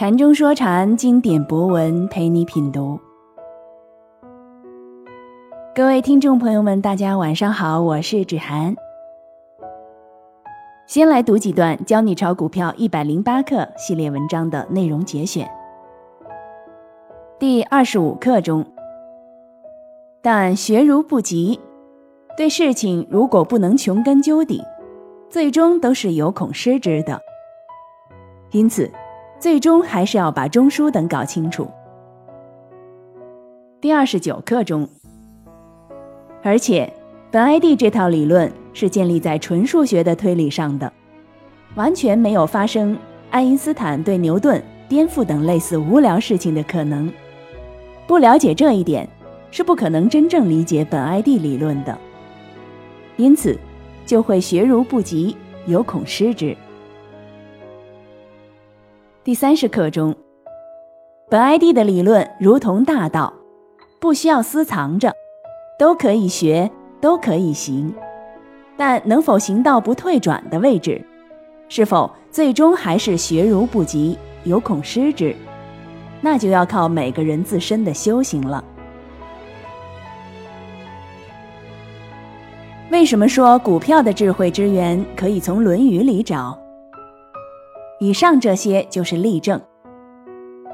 禅中说禅，经典博文陪你品读。各位听众朋友们，大家晚上好，我是芷涵。先来读几段《教你炒股票一百零八课》系列文章的内容节选。第二十五课中，但学如不及，对事情如果不能穷根究底，最终都是有恐失之的。因此。最终还是要把中枢等搞清楚。第二十九课中，而且本 ID 这套理论是建立在纯数学的推理上的，完全没有发生爱因斯坦对牛顿颠覆等类似无聊事情的可能。不了解这一点，是不可能真正理解本 ID 理论的。因此，就会学如不及，有恐失之。第三十课中，本 ID 的理论如同大道，不需要私藏着，都可以学，都可以行，但能否行到不退转的位置，是否最终还是学如不及，有恐失之，那就要靠每个人自身的修行了。为什么说股票的智慧之源可以从《论语》里找？以上这些就是例证。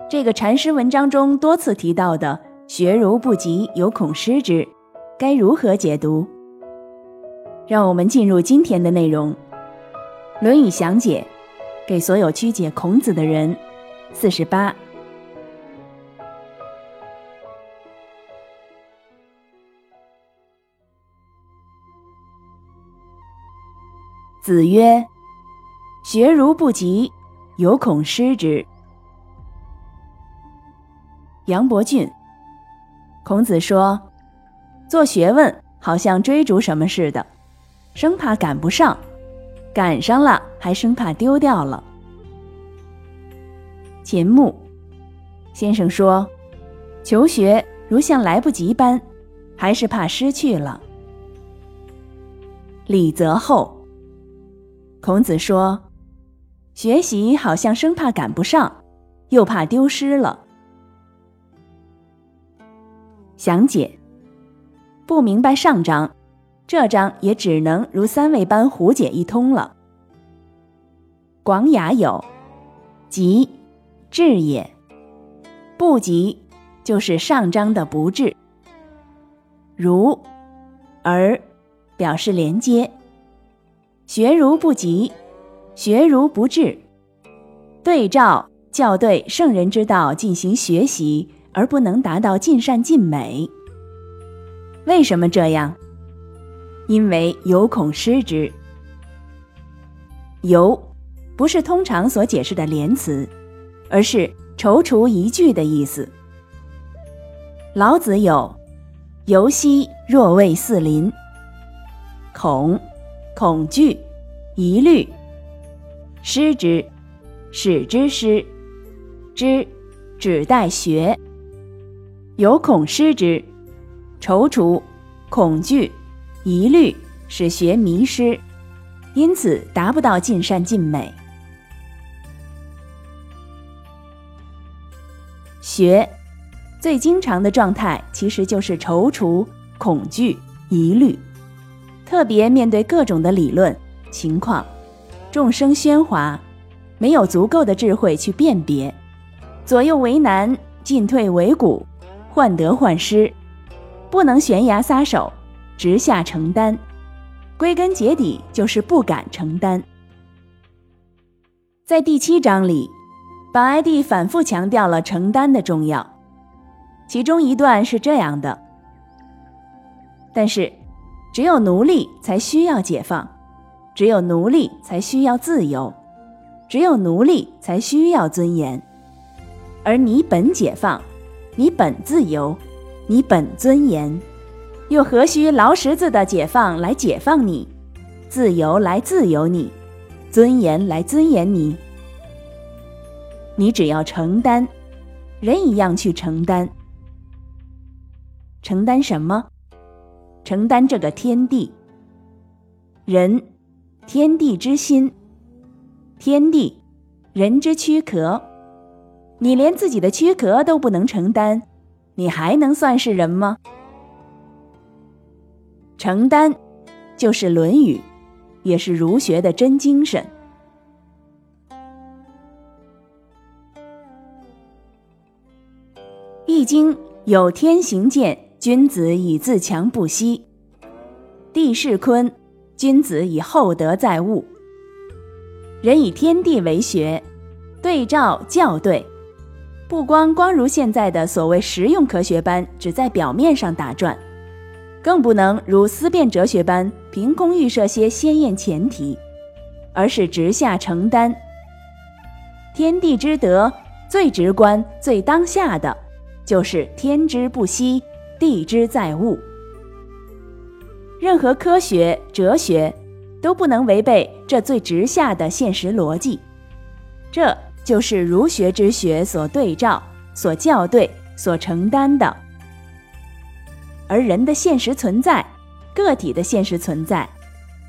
这个禅师文章中多次提到的“学如不及，有恐失之”，该如何解读？让我们进入今天的内容，《论语详解》，给所有曲解孔子的人。四十八。子曰：“学如不及。”有恐失之。杨伯峻，孔子说：“做学问好像追逐什么似的，生怕赶不上，赶上了还生怕丢掉了。”秦牧先生说：“求学如像来不及般，还是怕失去了。”李泽厚，孔子说。学习好像生怕赶不上，又怕丢失了。详解：不明白上章，这章也只能如三位般胡解一通了。广雅有，急，智也；不急，就是上章的不智。如，而，表示连接。学如不及。学如不至，对照校对圣人之道进行学习，而不能达到尽善尽美。为什么这样？因为有恐失之。由不是通常所解释的连词，而是踌躇一句的意思。老子有“犹兮若未四邻”，恐，恐惧，疑虑。失之，使之失之，指待学。有恐失之，踌躇、恐惧、疑虑，使学迷失，因此达不到尽善尽美。学最经常的状态其实就是踌躇、恐惧、疑虑，特别面对各种的理论情况。众生喧哗，没有足够的智慧去辨别，左右为难，进退维谷，患得患失，不能悬崖撒手，直下承担。归根结底就是不敢承担。在第七章里，本 ID 反复强调了承担的重要，其中一段是这样的：但是，只有奴隶才需要解放。只有奴隶才需要自由，只有奴隶才需要尊严，而你本解放，你本自由，你本尊严，又何须劳什子的解放来解放你，自由来自由你，尊严来尊严你？你只要承担，人一样去承担，承担什么？承担这个天地，人。天地之心，天地，人之躯壳，你连自己的躯壳都不能承担，你还能算是人吗？承担，就是《论语》，也是儒学的真精神。《易经》有“天行健，君子以自强不息；地势坤，君子以厚德载物。”人以天地为学，对照校对。不光光如现在的所谓实用科学般只在表面上打转，更不能如思辨哲学般凭空预设些鲜艳前提，而是直下承担。天地之德最直观、最当下的，就是天之不息，地之载物。任何科学、哲学都不能违背这最直下的现实逻辑。这。就是儒学之学所对照、所校对、所承担的，而人的现实存在、个体的现实存在，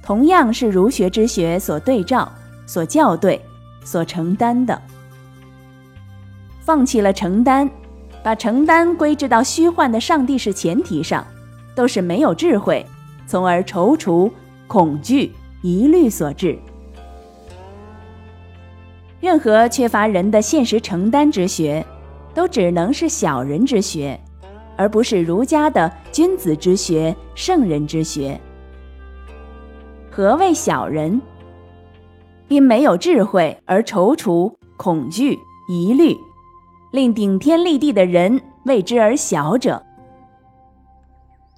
同样是儒学之学所对照、所校对、所承担的。放弃了承担，把承担归置到虚幻的上帝式前提上，都是没有智慧，从而踌躇、恐惧、疑虑所致。任何缺乏人的现实承担之学，都只能是小人之学，而不是儒家的君子之学、圣人之学。何谓小人？因没有智慧而踌躇、恐惧、疑虑，令顶天立地的人为之而小者。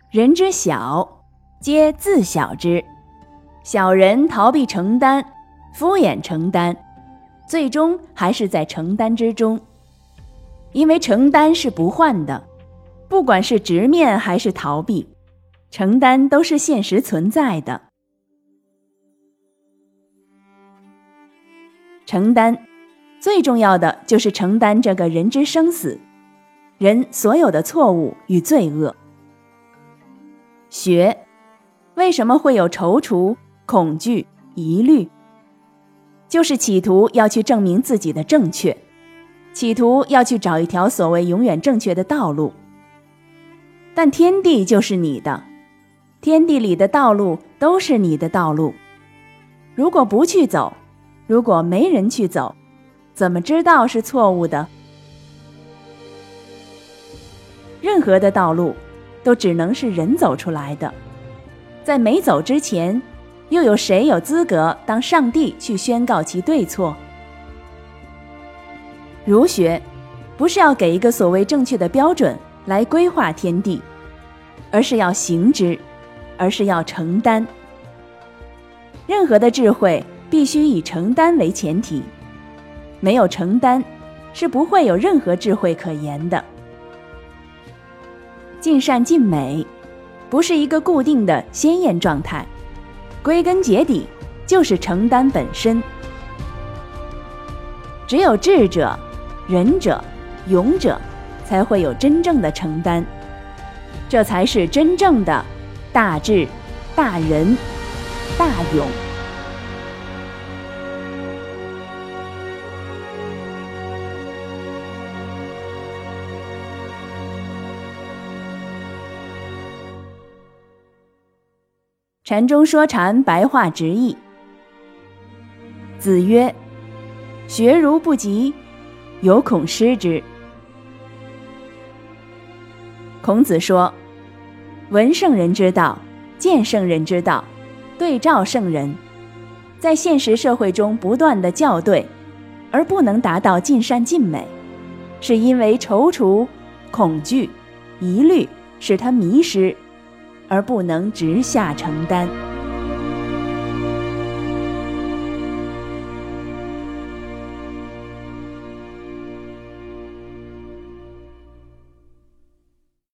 人之小，皆自小之。小人逃避承担，敷衍承担。最终还是在承担之中，因为承担是不换的，不管是直面还是逃避，承担都是现实存在的。承担最重要的就是承担这个人之生死，人所有的错误与罪恶。学为什么会有踌躇、恐惧、疑虑？就是企图要去证明自己的正确，企图要去找一条所谓永远正确的道路。但天地就是你的，天地里的道路都是你的道路。如果不去走，如果没人去走，怎么知道是错误的？任何的道路，都只能是人走出来的，在没走之前。又有谁有资格当上帝去宣告其对错？儒学不是要给一个所谓正确的标准来规划天地，而是要行之，而是要承担。任何的智慧必须以承担为前提，没有承担是不会有任何智慧可言的。尽善尽美，不是一个固定的鲜艳状态。归根结底，就是承担本身。只有智者、仁者、勇者，才会有真正的承担，这才是真正的大智、大仁、大勇。禅中说禅，白话直译。子曰：“学如不及，犹恐失之。”孔子说：“闻圣人之道，见圣人之道，对照圣人，在现实社会中不断的校对，而不能达到尽善尽美，是因为踌躇、恐惧、疑虑，使他迷失。”而不能直下承担。